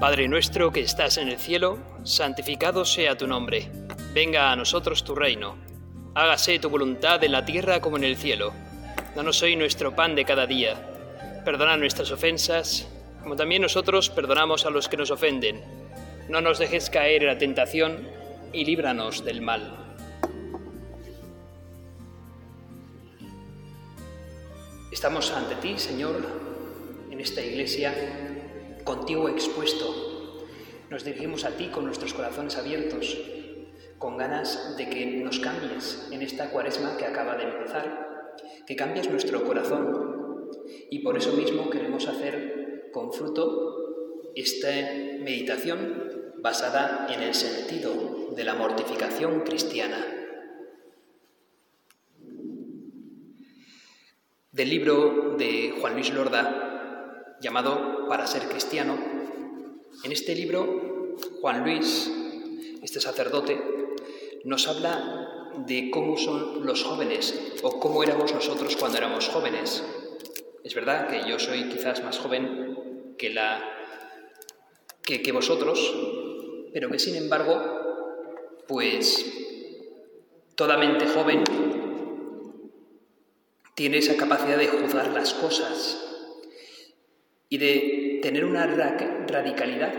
Padre nuestro que estás en el cielo, santificado sea tu nombre. Venga a nosotros tu reino. Hágase tu voluntad en la tierra como en el cielo. Danos hoy nuestro pan de cada día. Perdona nuestras ofensas, como también nosotros perdonamos a los que nos ofenden. No nos dejes caer en la tentación y líbranos del mal. Estamos ante ti, Señor, en esta iglesia contigo expuesto. Nos dirigimos a ti con nuestros corazones abiertos, con ganas de que nos cambies en esta cuaresma que acaba de empezar, que cambies nuestro corazón. Y por eso mismo queremos hacer con fruto esta meditación basada en el sentido de la mortificación cristiana. Del libro de Juan Luis Lorda, llamado Para ser cristiano. En este libro, Juan Luis, este sacerdote, nos habla de cómo son los jóvenes o cómo éramos nosotros cuando éramos jóvenes. Es verdad que yo soy quizás más joven que, que vosotros, pero que sin embargo, pues toda mente joven tiene esa capacidad de juzgar las cosas y de tener una radicalidad,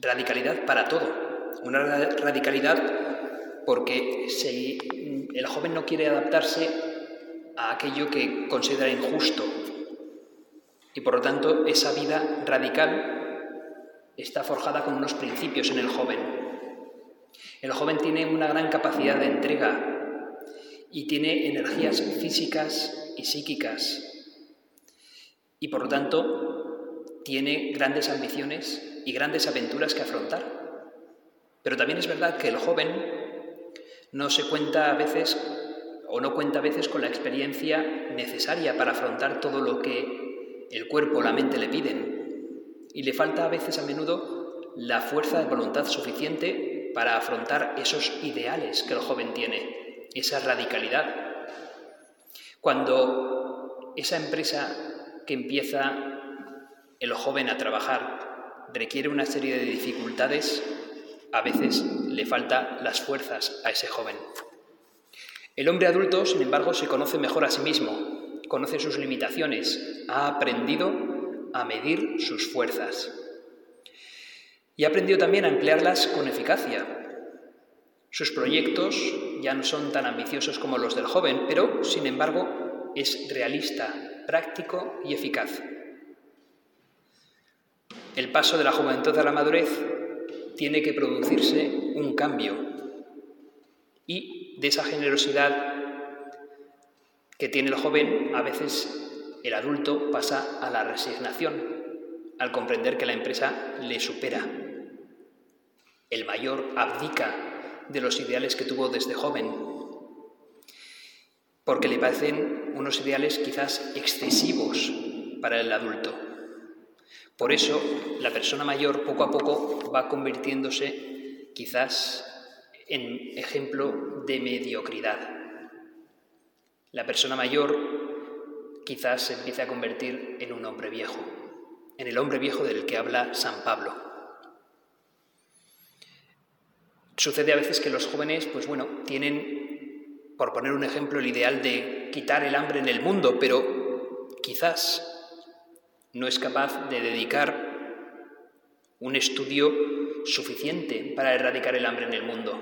radicalidad para todo, una radicalidad porque el joven no quiere adaptarse a aquello que considera injusto. Y por lo tanto esa vida radical está forjada con unos principios en el joven. El joven tiene una gran capacidad de entrega y tiene energías físicas y psíquicas y por lo tanto tiene grandes ambiciones y grandes aventuras que afrontar. Pero también es verdad que el joven no se cuenta a veces o no cuenta a veces con la experiencia necesaria para afrontar todo lo que el cuerpo o la mente le piden. Y le falta a veces a menudo la fuerza de voluntad suficiente para afrontar esos ideales que el joven tiene, esa radicalidad. Cuando esa empresa que empieza el joven a trabajar requiere una serie de dificultades, a veces le falta las fuerzas a ese joven. El hombre adulto, sin embargo, se conoce mejor a sí mismo, conoce sus limitaciones, ha aprendido a medir sus fuerzas y ha aprendido también a emplearlas con eficacia. Sus proyectos ya no son tan ambiciosos como los del joven, pero, sin embargo, es realista, práctico y eficaz. El paso de la juventud a la madurez tiene que producirse un cambio y de esa generosidad que tiene el joven, a veces el adulto pasa a la resignación al comprender que la empresa le supera. El mayor abdica de los ideales que tuvo desde joven porque le parecen unos ideales quizás excesivos para el adulto. Por eso, la persona mayor poco a poco va convirtiéndose quizás en ejemplo de mediocridad. La persona mayor quizás se empiece a convertir en un hombre viejo, en el hombre viejo del que habla San Pablo. Sucede a veces que los jóvenes, pues bueno, tienen por poner un ejemplo, el ideal de quitar el hambre en el mundo, pero quizás no es capaz de dedicar un estudio suficiente para erradicar el hambre en el mundo.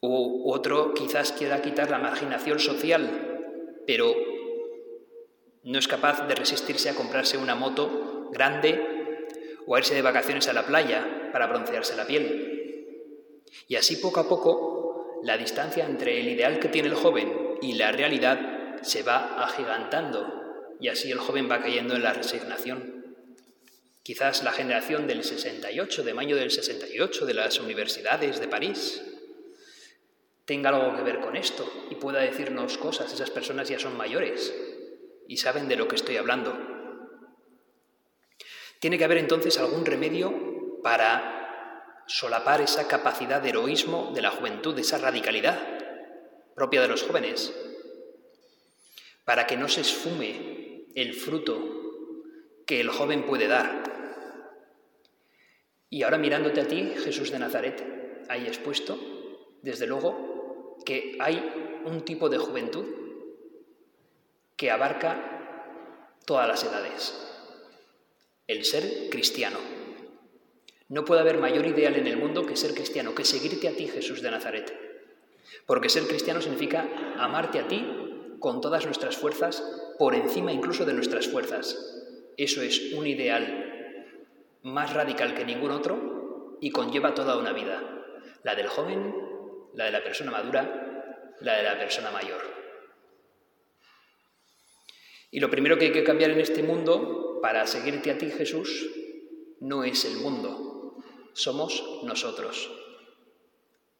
O otro quizás quiera quitar la marginación social, pero no es capaz de resistirse a comprarse una moto grande o a irse de vacaciones a la playa para broncearse la piel. Y así poco a poco la distancia entre el ideal que tiene el joven y la realidad se va agigantando y así el joven va cayendo en la resignación. Quizás la generación del 68, de mayo del 68, de las universidades de París, tenga algo que ver con esto y pueda decirnos cosas. Esas personas ya son mayores y saben de lo que estoy hablando. Tiene que haber entonces algún remedio para solapar esa capacidad de heroísmo de la juventud, esa radicalidad propia de los jóvenes, para que no se esfume el fruto que el joven puede dar. Y ahora mirándote a ti, Jesús de Nazaret, ahí expuesto, desde luego que hay un tipo de juventud que abarca todas las edades, el ser cristiano. No puede haber mayor ideal en el mundo que ser cristiano, que seguirte a ti, Jesús de Nazaret. Porque ser cristiano significa amarte a ti con todas nuestras fuerzas, por encima incluso de nuestras fuerzas. Eso es un ideal más radical que ningún otro y conlleva toda una vida. La del joven, la de la persona madura, la de la persona mayor. Y lo primero que hay que cambiar en este mundo para seguirte a ti, Jesús, no es el mundo, somos nosotros.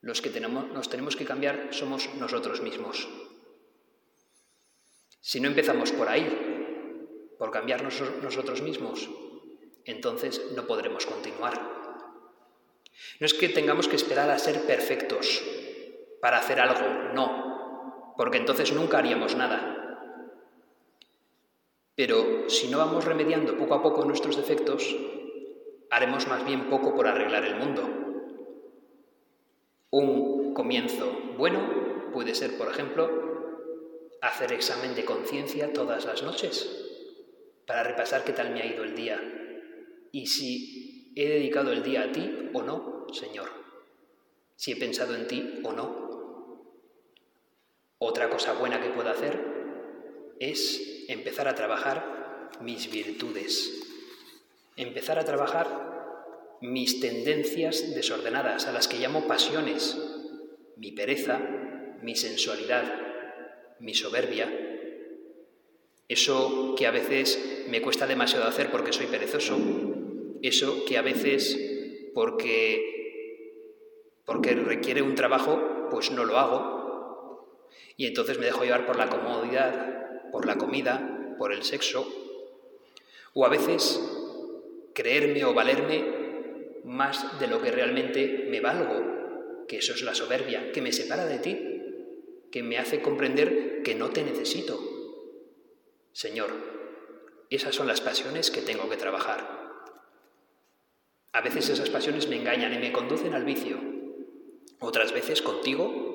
Los que tenemos, nos tenemos que cambiar somos nosotros mismos. Si no empezamos por ahí, por cambiarnos nosotros mismos, entonces no podremos continuar. No es que tengamos que esperar a ser perfectos para hacer algo, no, porque entonces nunca haríamos nada. Pero si no vamos remediando poco a poco nuestros defectos, haremos más bien poco por arreglar el mundo. Un comienzo bueno puede ser, por ejemplo, hacer examen de conciencia todas las noches para repasar qué tal me ha ido el día y si he dedicado el día a ti o no, Señor, si he pensado en ti o no. Otra cosa buena que puedo hacer es empezar a trabajar mis virtudes empezar a trabajar mis tendencias desordenadas, a las que llamo pasiones, mi pereza, mi sensualidad, mi soberbia, eso que a veces me cuesta demasiado hacer porque soy perezoso, eso que a veces porque, porque requiere un trabajo, pues no lo hago, y entonces me dejo llevar por la comodidad, por la comida, por el sexo, o a veces creerme o valerme más de lo que realmente me valgo, que eso es la soberbia, que me separa de ti, que me hace comprender que no te necesito. Señor, esas son las pasiones que tengo que trabajar. A veces esas pasiones me engañan y me conducen al vicio. Otras veces contigo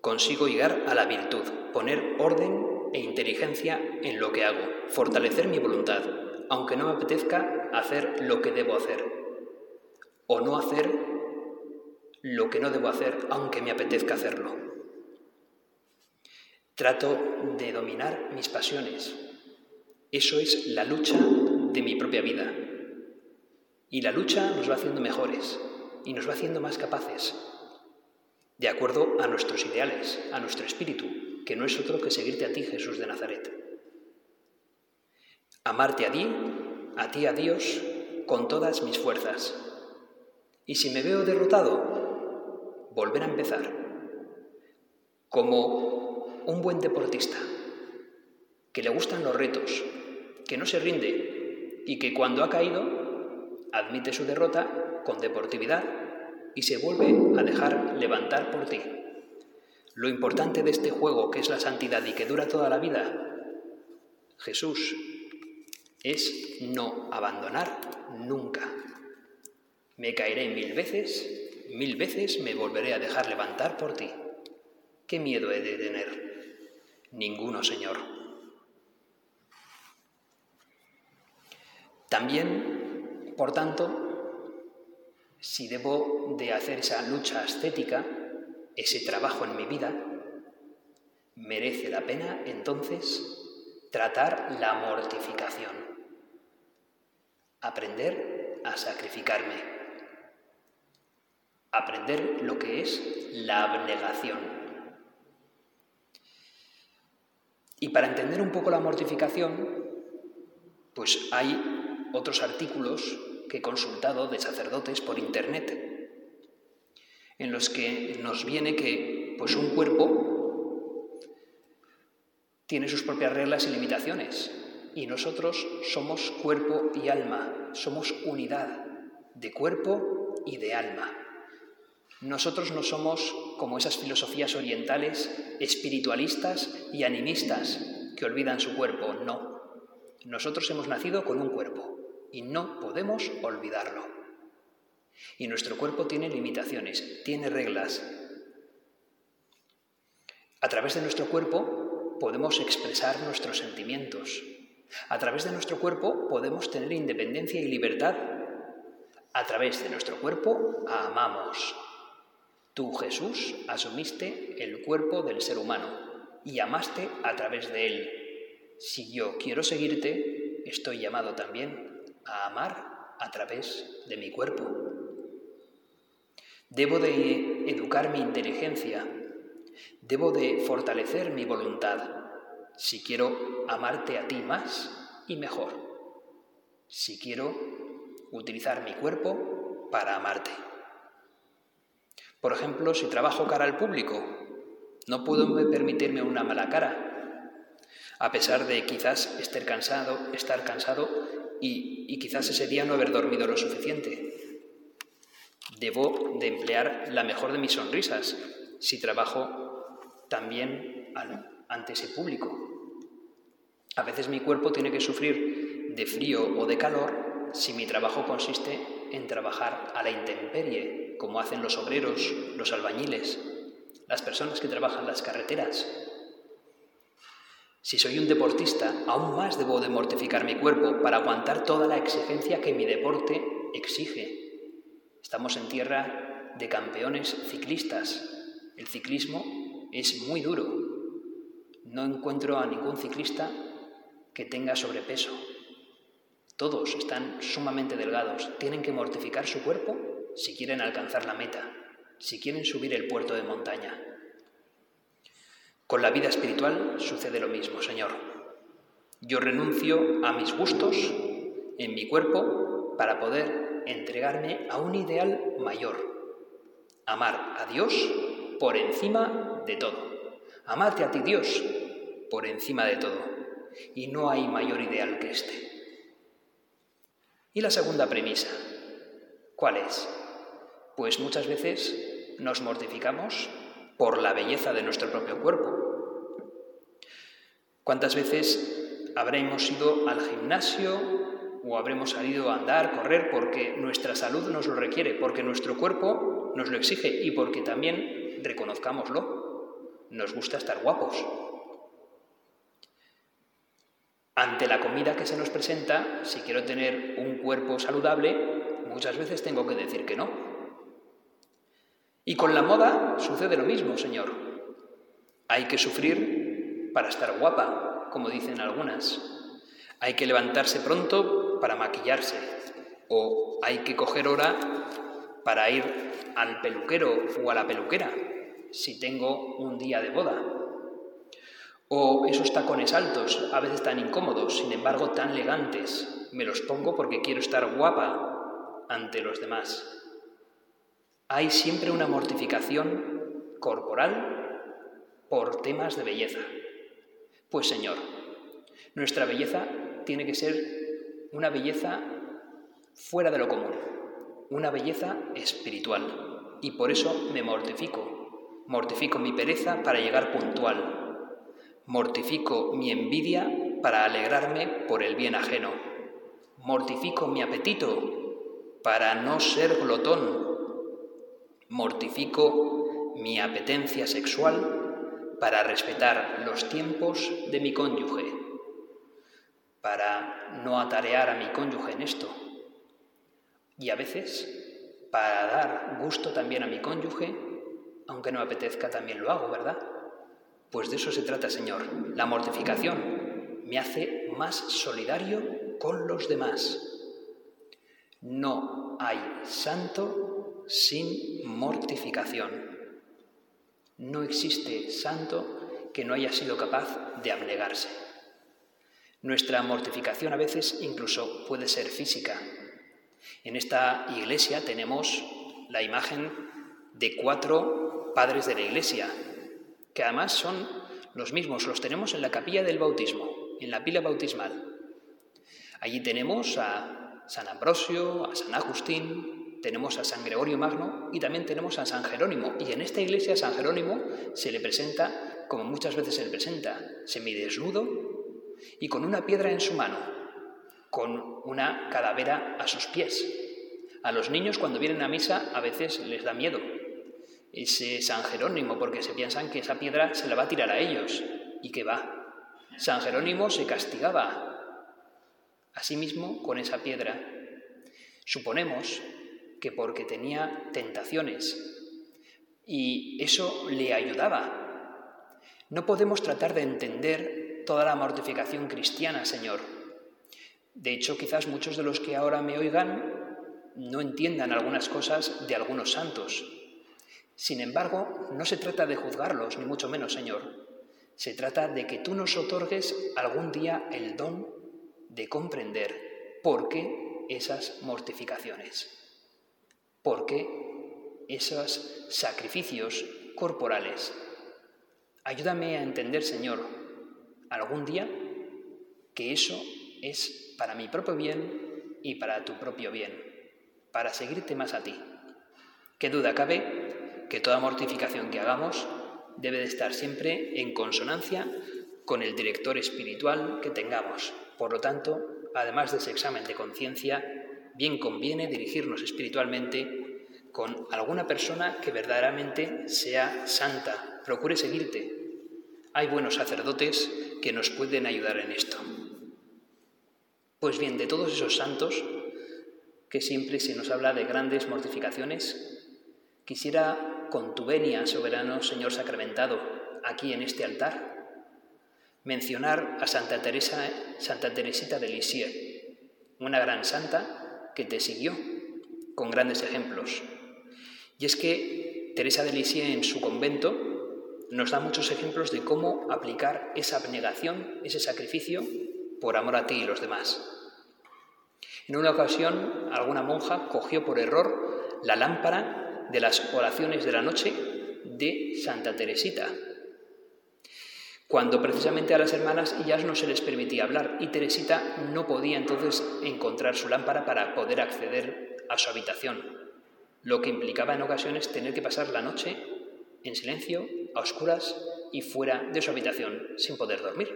consigo llegar a la virtud, poner orden e inteligencia en lo que hago, fortalecer mi voluntad, aunque no me apetezca hacer lo que debo hacer, o no hacer lo que no debo hacer, aunque me apetezca hacerlo. Trato de dominar mis pasiones. Eso es la lucha de mi propia vida. Y la lucha nos va haciendo mejores y nos va haciendo más capaces, de acuerdo a nuestros ideales, a nuestro espíritu, que no es otro que seguirte a ti, Jesús de Nazaret amarte a ti, a ti, a Dios, con todas mis fuerzas. Y si me veo derrotado, volver a empezar, como un buen deportista, que le gustan los retos, que no se rinde y que cuando ha caído, admite su derrota con deportividad y se vuelve a dejar levantar por ti. Lo importante de este juego, que es la santidad y que dura toda la vida, Jesús es no abandonar nunca. Me caeré mil veces, mil veces me volveré a dejar levantar por ti. ¿Qué miedo he de tener? Ninguno, Señor. También, por tanto, si debo de hacer esa lucha ascética, ese trabajo en mi vida, merece la pena entonces tratar la mortificación aprender a sacrificarme, aprender lo que es la abnegación. Y para entender un poco la mortificación, pues hay otros artículos que he consultado de sacerdotes por internet, en los que nos viene que pues un cuerpo tiene sus propias reglas y limitaciones, y nosotros somos cuerpo y alma, somos unidad de cuerpo y de alma. Nosotros no somos como esas filosofías orientales espiritualistas y animistas que olvidan su cuerpo, no. Nosotros hemos nacido con un cuerpo y no podemos olvidarlo. Y nuestro cuerpo tiene limitaciones, tiene reglas. A través de nuestro cuerpo podemos expresar nuestros sentimientos. A través de nuestro cuerpo podemos tener independencia y libertad. A través de nuestro cuerpo amamos. Tú, Jesús, asumiste el cuerpo del ser humano y amaste a través de él. Si yo quiero seguirte, estoy llamado también a amar a través de mi cuerpo. Debo de educar mi inteligencia, debo de fortalecer mi voluntad si quiero amarte a ti más y mejor, si quiero utilizar mi cuerpo para amarte. Por ejemplo, si trabajo cara al público, no puedo permitirme una mala cara, a pesar de quizás estar cansado, estar cansado y, quizás ese día no haber dormido lo suficiente. Debo de emplear la mejor de mis sonrisas si trabajo también ante ese público. A veces mi cuerpo tiene que sufrir de frío o de calor si mi trabajo consiste en trabajar a la intemperie, como hacen los obreros, los albañiles, las personas que trabajan las carreteras. Si soy un deportista, aún más debo de mortificar mi cuerpo para aguantar toda la exigencia que mi deporte exige. Estamos en tierra de campeones ciclistas. El ciclismo es muy duro. No encuentro a ningún ciclista que tenga sobrepeso. Todos están sumamente delgados, tienen que mortificar su cuerpo si quieren alcanzar la meta, si quieren subir el puerto de montaña. Con la vida espiritual sucede lo mismo, Señor. Yo renuncio a mis gustos en mi cuerpo para poder entregarme a un ideal mayor. Amar a Dios por encima de todo. Amarte a ti, Dios, por encima de todo. Y no hay mayor ideal que este. Y la segunda premisa, ¿cuál es? Pues muchas veces nos mortificamos por la belleza de nuestro propio cuerpo. ¿Cuántas veces habremos ido al gimnasio o habremos salido a andar, correr, porque nuestra salud nos lo requiere, porque nuestro cuerpo nos lo exige y porque también, reconozcámoslo, nos gusta estar guapos. Ante la comida que se nos presenta, si quiero tener un cuerpo saludable, muchas veces tengo que decir que no. Y con la moda sucede lo mismo, Señor. Hay que sufrir para estar guapa, como dicen algunas. Hay que levantarse pronto para maquillarse. O hay que coger hora para ir al peluquero o a la peluquera, si tengo un día de boda. O esos tacones altos, a veces tan incómodos, sin embargo tan elegantes, me los pongo porque quiero estar guapa ante los demás. Hay siempre una mortificación corporal por temas de belleza. Pues Señor, nuestra belleza tiene que ser una belleza fuera de lo común, una belleza espiritual. Y por eso me mortifico. Mortifico mi pereza para llegar puntual. Mortifico mi envidia para alegrarme por el bien ajeno. Mortifico mi apetito para no ser glotón Mortifico mi apetencia sexual para respetar los tiempos de mi cónyuge, para no atarear a mi cónyuge en esto. Y a veces, para dar gusto también a mi cónyuge, aunque no apetezca, también lo hago, ¿verdad? Pues de eso se trata, Señor. La mortificación me hace más solidario con los demás. No hay santo sin mortificación. No existe santo que no haya sido capaz de abnegarse. Nuestra mortificación a veces incluso puede ser física. En esta iglesia tenemos la imagen de cuatro padres de la iglesia, que además son los mismos, los tenemos en la capilla del bautismo, en la pila bautismal. Allí tenemos a San Ambrosio, a San Agustín, tenemos a San Gregorio Magno y también tenemos a San Jerónimo. Y en esta iglesia San Jerónimo se le presenta, como muchas veces se le presenta, semidesnudo y con una piedra en su mano, con una calavera a sus pies. A los niños cuando vienen a misa a veces les da miedo ese San Jerónimo porque se piensan que esa piedra se la va a tirar a ellos y que va. San Jerónimo se castigaba a sí mismo con esa piedra. Suponemos que porque tenía tentaciones y eso le ayudaba. No podemos tratar de entender toda la mortificación cristiana, Señor. De hecho, quizás muchos de los que ahora me oigan no entiendan algunas cosas de algunos santos. Sin embargo, no se trata de juzgarlos, ni mucho menos, Señor. Se trata de que tú nos otorgues algún día el don de comprender por qué esas mortificaciones, por qué esos sacrificios corporales. Ayúdame a entender, Señor, algún día que eso es para mi propio bien y para tu propio bien, para seguirte más a ti. Qué duda cabe que toda mortificación que hagamos debe de estar siempre en consonancia con el director espiritual que tengamos. Por lo tanto, además de ese examen de conciencia, bien conviene dirigirnos espiritualmente con alguna persona que verdaderamente sea santa. Procure seguirte. Hay buenos sacerdotes que nos pueden ayudar en esto. Pues bien, de todos esos santos, que siempre se nos habla de grandes mortificaciones, quisiera con tu venia, soberano Señor sacramentado, aquí en este altar, mencionar a Santa Teresa, Santa Teresita de Lisieux, una gran santa que te siguió con grandes ejemplos. Y es que Teresa de Lisieux en su convento nos da muchos ejemplos de cómo aplicar esa abnegación, ese sacrificio, por amor a ti y los demás. En una ocasión, alguna monja cogió por error la lámpara de las oraciones de la noche de Santa Teresita, cuando precisamente a las hermanas ya no se les permitía hablar y Teresita no podía entonces encontrar su lámpara para poder acceder a su habitación, lo que implicaba en ocasiones tener que pasar la noche en silencio, a oscuras y fuera de su habitación, sin poder dormir.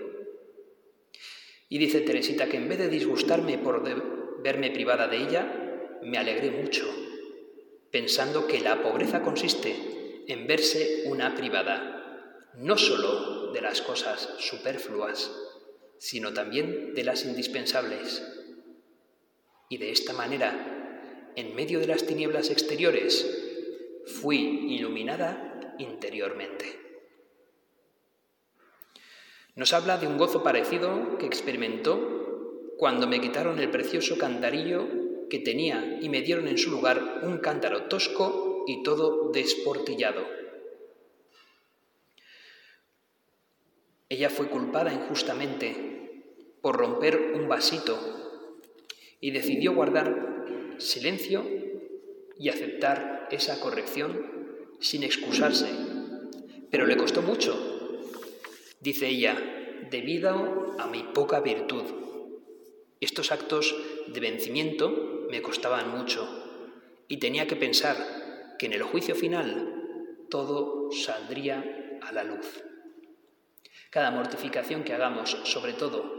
Y dice Teresita que en vez de disgustarme por verme privada de ella, me alegré mucho, pensando que la pobreza consiste en verse una privada no sólo de las cosas superfluas, sino también de las indispensables. Y de esta manera, en medio de las tinieblas exteriores, fui iluminada interiormente. Nos habla de un gozo parecido que experimentó cuando me quitaron el precioso cantarillo que tenía y me dieron en su lugar un cántaro tosco y todo desportillado Ella fue culpada injustamente por romper un vasito y decidió guardar silencio y aceptar esa corrección sin excusarse. Pero le costó mucho, dice ella, debido a mi poca virtud. Estos actos de vencimiento me costaban mucho y tenía que pensar que en el juicio final todo saldría a la luz. Cada mortificación que hagamos, sobre todo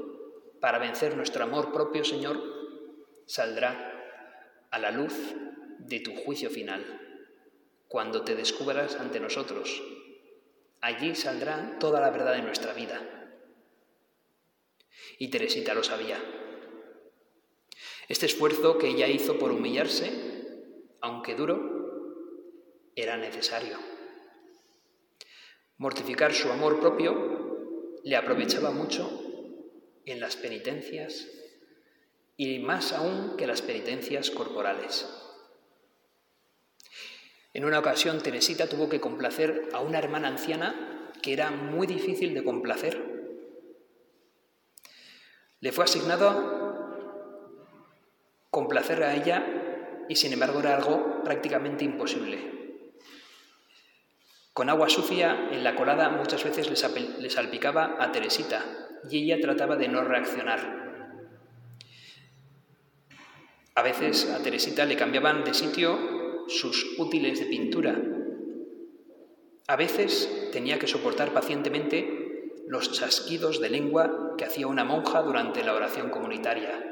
para vencer nuestro amor propio, Señor, saldrá a la luz de tu juicio final, cuando te descubras ante nosotros. Allí saldrá toda la verdad de nuestra vida. Y Teresita lo sabía. Este esfuerzo que ella hizo por humillarse, aunque duro, era necesario. Mortificar su amor propio le aprovechaba mucho en las penitencias y más aún que las penitencias corporales. En una ocasión Teresita tuvo que complacer a una hermana anciana que era muy difícil de complacer. Le fue asignado complacer a ella y sin embargo era algo prácticamente imposible. Con agua sucia en la colada muchas veces le salpicaba a Teresita y ella trataba de no reaccionar. A veces a Teresita le cambiaban de sitio sus útiles de pintura. A veces tenía que soportar pacientemente los chasquidos de lengua que hacía una monja durante la oración comunitaria.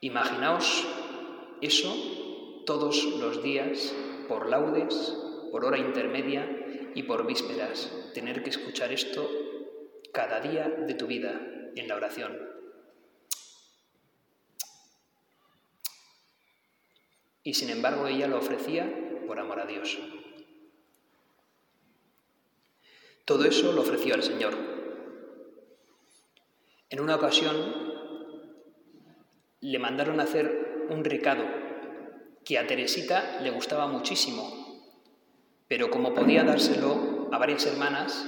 Imaginaos eso todos los días, por laudes, por hora intermedia y por vísperas, tener que escuchar esto cada día de tu vida en la oración. Y sin embargo ella lo ofrecía por amor a Dios. Todo eso lo ofreció al Señor. En una ocasión le mandaron a hacer un recado que a Teresita le gustaba muchísimo, pero como podía dárselo a varias hermanas,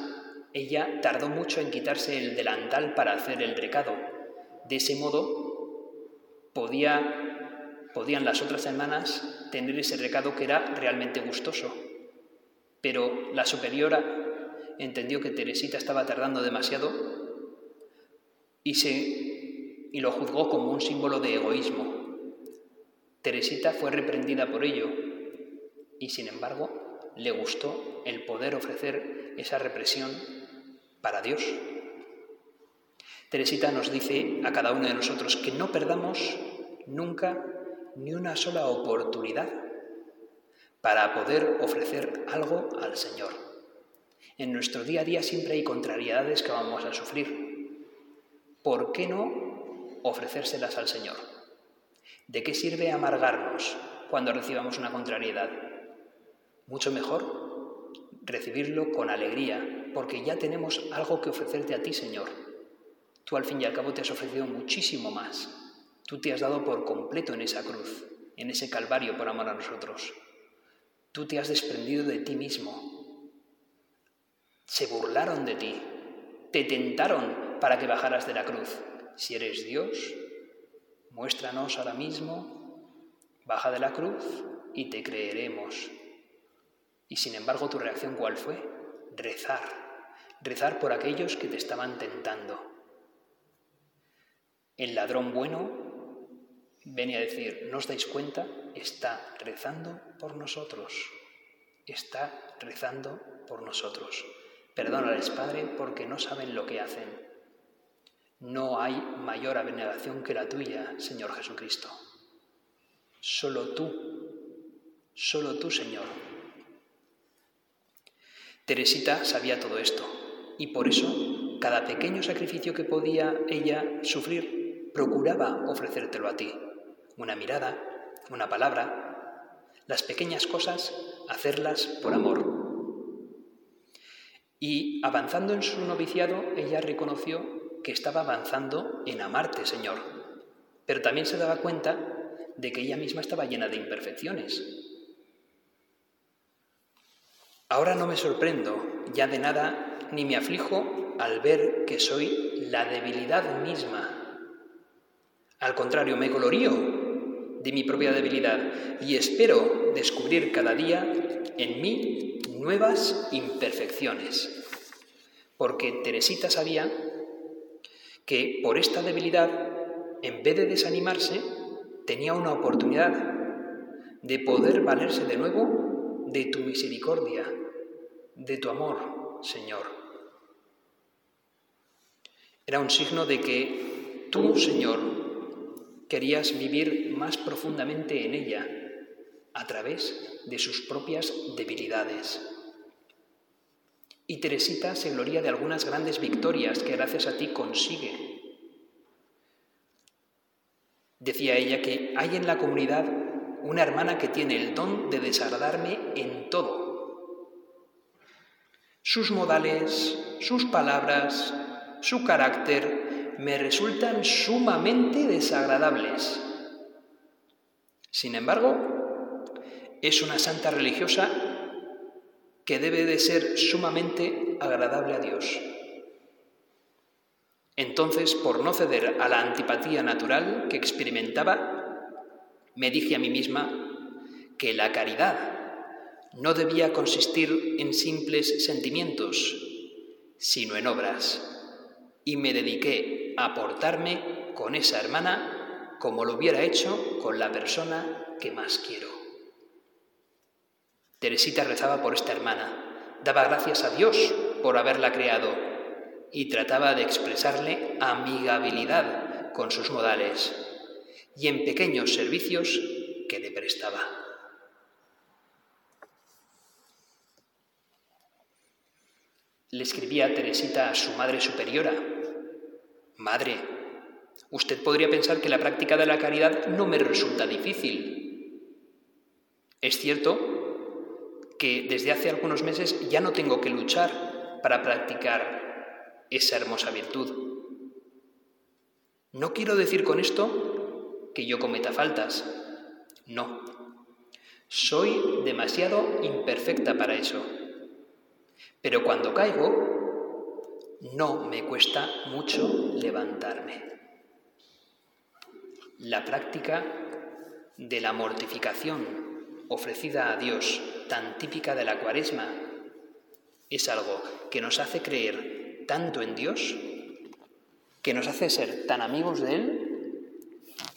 ella tardó mucho en quitarse el delantal para hacer el recado. De ese modo podía, podían las otras hermanas tener ese recado que era realmente gustoso. Pero la superiora entendió que Teresita estaba tardando demasiado y, se, y lo juzgó como un símbolo de egoísmo. Teresita fue reprendida por ello y, sin embargo, le gustó el poder ofrecer esa represión para Dios. Teresita nos dice a cada uno de nosotros que no perdamos nunca ni una sola oportunidad para poder ofrecer algo al Señor. En nuestro día a día siempre hay contrariedades que vamos a sufrir. ¿Por qué no ofrecérselas al Señor? ¿De qué sirve amargarnos cuando recibamos una contrariedad? Mucho mejor recibirlo con alegría, porque ya tenemos algo que ofrecerte a ti, Señor. Tú al fin y al cabo te has ofrecido muchísimo más. Tú te has dado por completo en esa cruz, en ese calvario por amor a nosotros. Tú te has desprendido de ti mismo, se burlaron de ti, te tentaron para que bajaras de la cruz. Si eres Dios, muéstranos ahora mismo, baja de la cruz y te creeremos. Y sin embargo, tu reacción cuál fue? Rezar, rezar por aquellos que te estaban tentando. El ladrón bueno venía a decir, ¿no os dais cuenta? Está rezando por nosotros, está rezando por nosotros. Perdónales, Padre, porque no saben lo que hacen. No hay mayor abnegación que la tuya, Señor Jesucristo. Solo tú, solo tú, Señor. Teresita sabía todo esto y por eso cada pequeño sacrificio que podía ella sufrir procuraba ofrecértelo a ti. Una mirada, una palabra, las pequeñas cosas, hacerlas por amor, y avanzando en su noviciado, ella reconoció que estaba avanzando en amarte, Señor, pero también se daba cuenta de que ella misma estaba llena de imperfecciones. Ahora no me sorprendo ya de nada ni me aflijo al ver que soy la debilidad misma. Al contrario, me glorío de mi propia debilidad y espero descubrir cada día en mí nuevas imperfecciones. Porque Teresita sabía que por esta debilidad, en vez de desanimarse, tenía una oportunidad de poder valerse de nuevo de tu misericordia, de tu amor, Señor. Era un signo de que tú, Señor, querías vivir más profundamente en ella, a través de sus propias debilidades. Y Teresita se gloria de algunas grandes victorias que gracias a ti consigue. Decía ella que hay en la comunidad una hermana que tiene el don de desagradarme en todo. Sus modales, sus palabras, su carácter me resultan sumamente desagradables. Sin embargo, es una santa religiosa que debe de ser sumamente agradable a Dios. Entonces, por no ceder a la antipatía natural que experimentaba, me dije a mí misma que la caridad no debía consistir en simples sentimientos, sino en obras, y me dediqué a portarme con esa hermana como lo hubiera hecho con la persona que más quiero. Teresita rezaba por esta hermana, daba gracias a Dios por haberla creado y trataba de expresarle amigabilidad con sus modales. y en pequeños servicios que le prestaba. Le escribía Teresita a su madre superiora, Madre, usted podría pensar que la práctica de la caridad no me resulta difícil. Es cierto que desde hace algunos meses ya no tengo que luchar para practicar esa hermosa virtud. No quiero decir con esto que yo cometa faltas. No. Soy demasiado imperfecta para eso. Pero cuando caigo, no me cuesta mucho levantarme. La práctica de la mortificación ofrecida a Dios, tan típica de la cuaresma, es algo que nos hace creer tanto en Dios que nos hace ser tan amigos de Él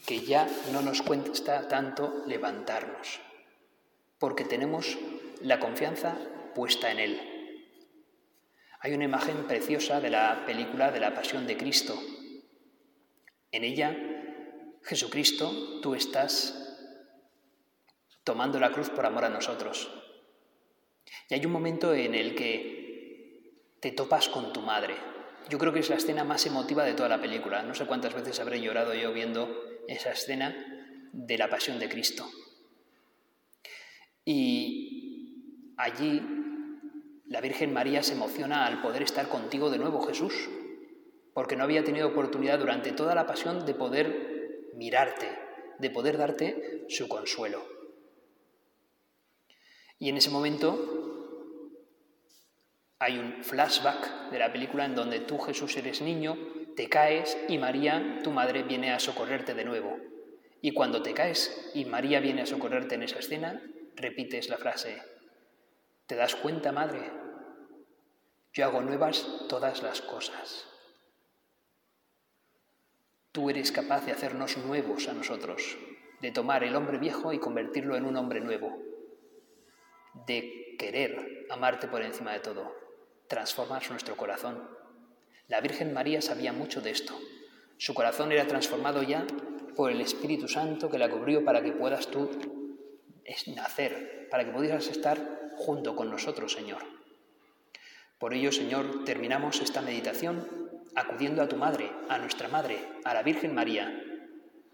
que ya no nos cuesta tanto levantarnos, porque tenemos la confianza puesta en Él. Hay una imagen preciosa de la película de la Pasión de Cristo. En ella, Jesucristo, tú estás tomando la cruz por amor a nosotros. Y hay un momento en el que te topas con tu madre, yo creo que es la escena más emotiva de toda la película. No sé cuántas veces habré llorado yo viendo esa escena de la pasión de Cristo. Y allí la Virgen María se emociona al poder estar contigo de nuevo, Jesús, porque no había tenido oportunidad durante toda la pasión de poder mirarte, de poder darte su consuelo. Y en ese momento hay un flashback de la película en donde tú, Jesús, eres niño, te caes y María, tu madre, viene a socorrerte de nuevo. Y cuando te caes y María viene a socorrerte en esa escena, repites la frase, ¿te das cuenta, madre? Yo hago nuevas todas las cosas. Tú eres capaz de hacernos nuevos a nosotros, de tomar el hombre viejo y convertirlo en un hombre nuevo, de querer amarte por encima de todo, transformas nuestro corazón. La Virgen María sabía mucho de esto. Su corazón era transformado ya por el Espíritu Santo que la cubrió para que puedas tú nacer, para que pudieras estar junto con nosotros, Señor. Por ello, Señor, terminamos esta meditación acudiendo a tu Madre, a nuestra Madre, a la Virgen María.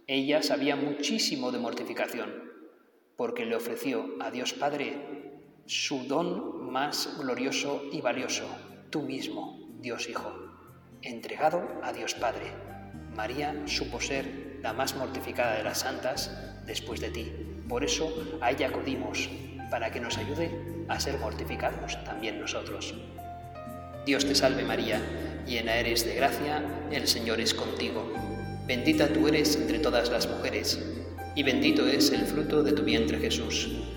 Ella sabía muchísimo de mortificación, porque le ofreció a Dios Padre su don más glorioso y valioso, tú mismo, Dios Hijo, entregado a Dios Padre. María supo ser la más mortificada de las santas después de ti. Por eso a ella acudimos, para que nos ayude a ser mortificados también nosotros. Dios te salve María, llena eres de gracia, el Señor es contigo. Bendita tú eres entre todas las mujeres, y bendito es el fruto de tu vientre Jesús.